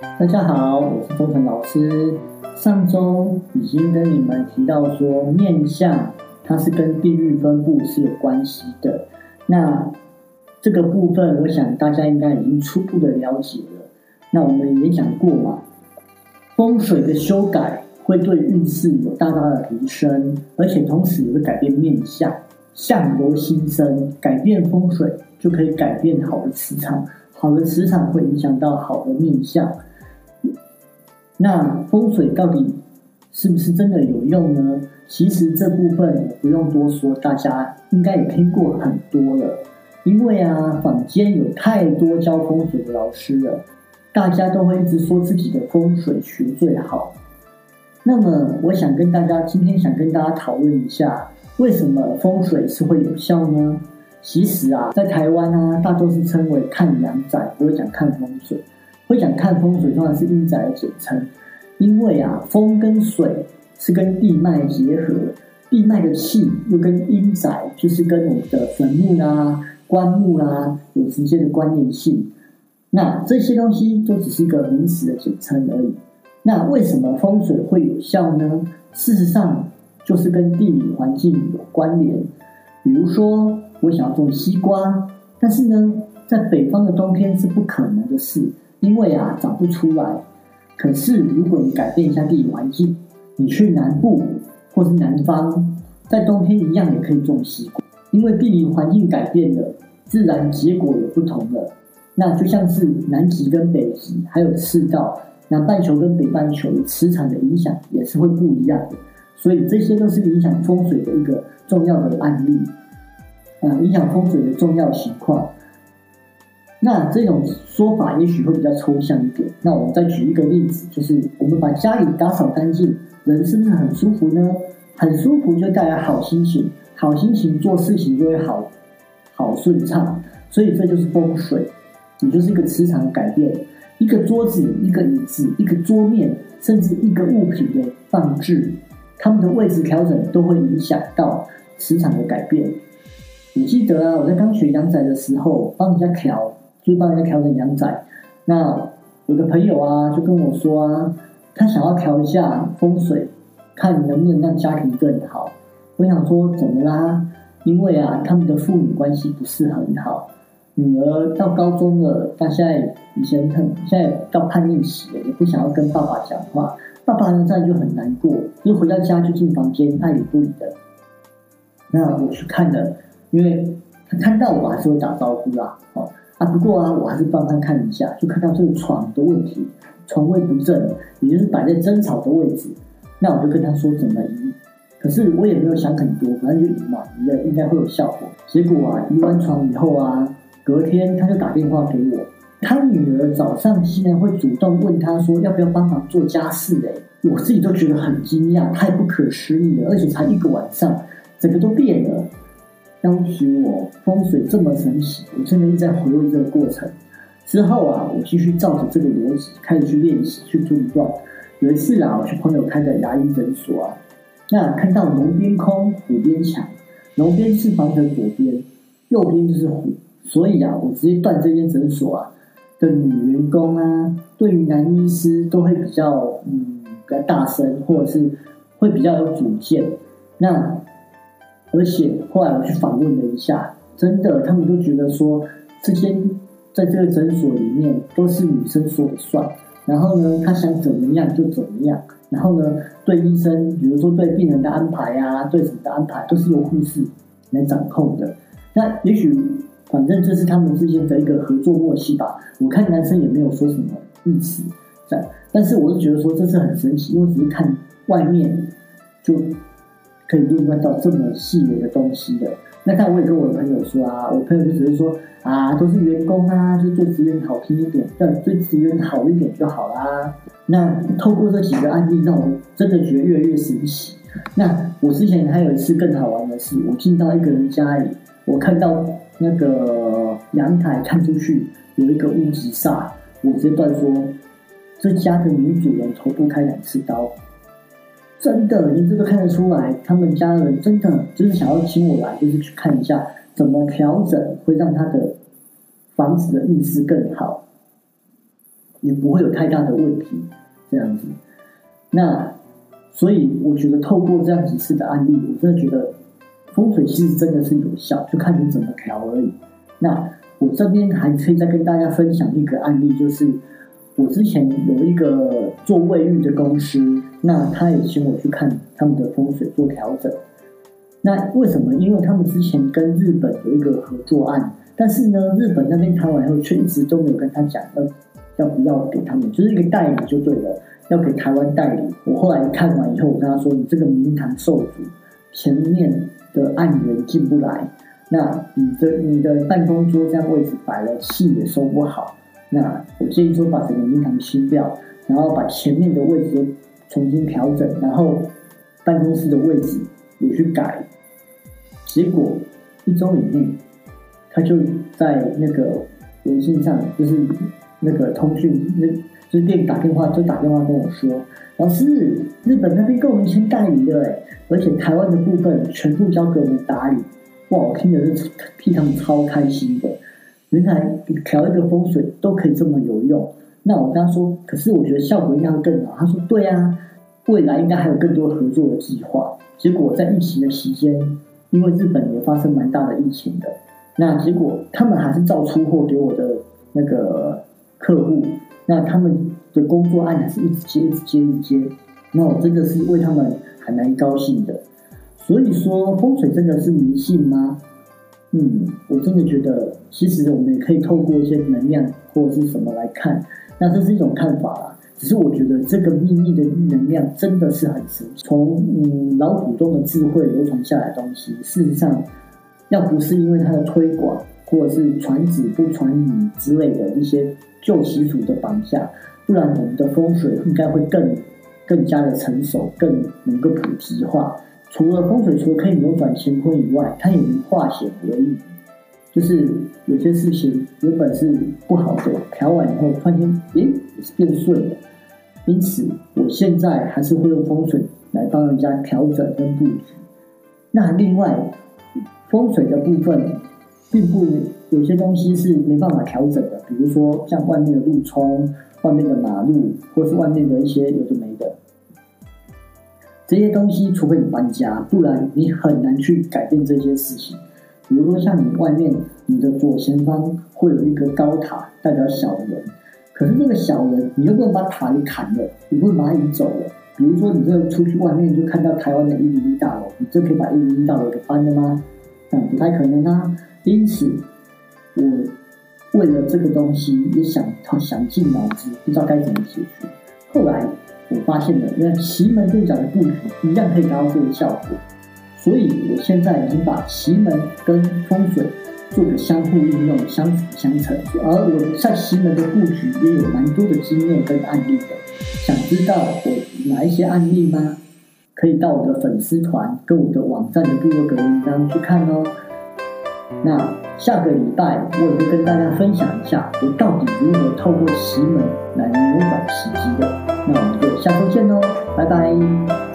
大家好，我是周成老师。上周已经跟你们提到说，面相它是跟地域分布是有关系的。那这个部分，我想大家应该已经初步的了解了。那我们也讲过嘛，风水的修改会对运势有大大的提升，而且同时也会改变面相。相由心生，改变风水就可以改变好的磁场，好的磁场会影响到好的面相。那风水到底是不是真的有用呢？其实这部分不用多说，大家应该也听过很多了。因为啊，坊间有太多教风水的老师了，大家都会一直说自己的风水学最好。那么，我想跟大家今天想跟大家讨论一下，为什么风水是会有效呢？其实啊，在台湾啊，大多是称为看阳宅，不会讲看风水。会讲看风水，通常是阴宅的简称，因为啊，风跟水是跟地脉结合，地脉的气又跟阴宅，就是跟我们的坟墓啦、棺木啦有直接的关联性。那这些东西都只是一个名词的简称而已。那为什么风水会有效呢？事实上，就是跟地理环境有关联。比如说，我想要种西瓜，但是呢，在北方的冬天是不可能的事。因为啊，长不出来。可是如果你改变一下地理环境，你去南部或是南方，在冬天一样也可以种西瓜。因为地理环境改变了，自然结果也不同了。那就像是南极跟北极，还有赤道，南半球跟北半球磁场的影响也是会不一样的。所以这些都是影响风水的一个重要的案例，啊，影响风水的重要情况。那这种说法也许会比较抽象一点。那我们再举一个例子，就是我们把家里打扫干净，人是不是很舒服呢？很舒服就带来好心情，好心情做事情就会好好顺畅。所以这就是风水，也就是一个磁场的改变。一个桌子、一个椅子、一个桌面，甚至一个物品的放置，它们的位置调整都会影响到磁场的改变。你记得啊，我在刚学阳宅的时候，帮人家调。就帮人家调整阳宅，那我的朋友啊就跟我说啊，他想要调一下风水，看能不能让家庭更好。我想说怎么啦？因为啊，他们的父女关系不是很好，女儿到高中了，她现在以前很现在到叛逆期了，也不想要跟爸爸讲话。爸爸呢，这样就很难过，就回到家就进房间爱理不理的。那我去看了，因为他看到我还是会打招呼啦，哦。啊，不过啊，我还是帮他看一下，就看到这个床的问题，床位不正，也就是摆在争吵的位置。那我就跟他说怎么移，可是我也没有想很多，反正就移嘛，移了应该会有效果。结果啊，移完床以后啊，隔天他就打电话给我，他女儿早上竟然会主动问他说要不要帮忙做家事哎，我自己都觉得很惊讶，太不可思议了，而且才一个晚上，整个都变了。当时我风水这么神奇，我真的一直在回味这个过程。之后啊，我继续照着这个逻辑开始去练习去做一段。有一次啊，我去朋友开的牙医诊所啊，那看到龙边空，虎边墙，龙边是房的左边，右边就是虎，所以啊，我直接断这间诊所啊的女员工啊，对于男医师都会比较嗯比较大声，或者是会比较有主见。那而且后来我去访问了一下，真的，他们都觉得说，这间在这个诊所里面都是女生说了算。然后呢，他想怎么样就怎么样。然后呢，对医生，比如说对病人的安排啊，对什么的安排，都是由护士来掌控的。那也许，反正这是他们之间的一个合作默契吧。我看男生也没有说什么意思，在，但是我是觉得说这是很神奇，因为只是看外面就。可以论断到这么细微的东西的，那但我也跟我的朋友说啊，我朋友就只是说啊，都是员工啊，就对职员好听一点，对对职员好一点就好啦。那透过这几个案例，让我真的觉得越来越神奇。那我之前还有一次更好玩的是，我进到一个人家里，我看到那个阳台看出去有一个屋脊煞，我直接断说，这家的女主人头部开两次刀。真的，你这个看得出来，他们家人真的就是想要请我来，就是去看一下怎么调整会让他的房子的运势更好。也不会有太大的问题，这样子。那所以我觉得透过这样几次的案例，我真的觉得风水其实真的是有效，就看你怎么调而已。那我这边还可以再跟大家分享一个案例，就是我之前有一个做卫浴的公司，那他也请我去看他们的风水做调整。那为什么？因为他们之前跟日本有一个合作案，但是呢，日本那边谈完以后，却一直都没有跟他讲要要不要给他们，就是一个代理就对了，要给台湾代理。我后来看完以后，我跟他说：“你这个明堂受阻，前面的案源进不来。”那你的你的办公桌这样位置摆了，气也收不好。那我建议说把整个明堂清掉，然后把前面的位置重新调整，然后办公室的位置也去改。结果一周以内，他就在那个微信上，就是那个通讯，那就是店打电话就打电话跟我说：“老师，日本那边跟我们签代理了，哎，而且台湾的部分全部交给我们打理。”哇！我听的是替他们超开心的，原来调一个风水都可以这么有用。那我跟他说，可是我觉得效果应该会更好。他说：“对啊，未来应该还有更多合作的计划。”结果在疫情的期间，因为日本也发生蛮大的疫情的，那结果他们还是照出货给我的那个客户，那他们的工作案还是一直接、一直接、一直接。那我真的是为他们还蛮高兴的。所以说风水真的是迷信吗？嗯，我真的觉得，其实我们也可以透过一些能量或者是什么来看，那这是一种看法啦。只是我觉得这个秘密的能量真的是很神，从嗯老祖宗的智慧流传下来的东西，事实上，要不是因为它的推广或者是传子不传女之类的一些旧习俗的绑架，不然我们的风水应该会更更加的成熟，更能够普及化。除了风水，除了可以扭转乾坤以外，它也能化险为夷。就是有些事情原本是不好的，调完以后，突然间，诶，变顺了。因此，我现在还是会用风水来帮人家调整跟布局。那另外，风水的部分，并不有些东西是没办法调整的，比如说像外面的路冲、外面的马路，或是外面的一些有的没的。这些东西，除非你搬家，不然你很难去改变这些事情。比如说，像你外面，你的左前方会有一个高塔，代表小人。可是这个小人，你又不能把塔给砍了，你不能把它移走了。比如说，你这出去外面就看到台湾的一零一大楼，你这可以把一零一大楼给搬了吗？那不太可能啊。因此，我为了这个东西也想想尽脑子，不知道该怎么解决。后来。我发现了，那奇门遁甲的布局一样可以达到这个效果，所以我现在已经把奇门跟风水做个相互应用、相辅相成。而我在奇门的布局也有蛮多的经验跟案例的。想知道我哪一些案例吗？可以到我的粉丝团跟我的网站的部落格文章去看哦。那下个礼拜我也会跟大家分享一下，我到底如何透过奇门来扭转时机的。那我们就下周见喽，拜拜。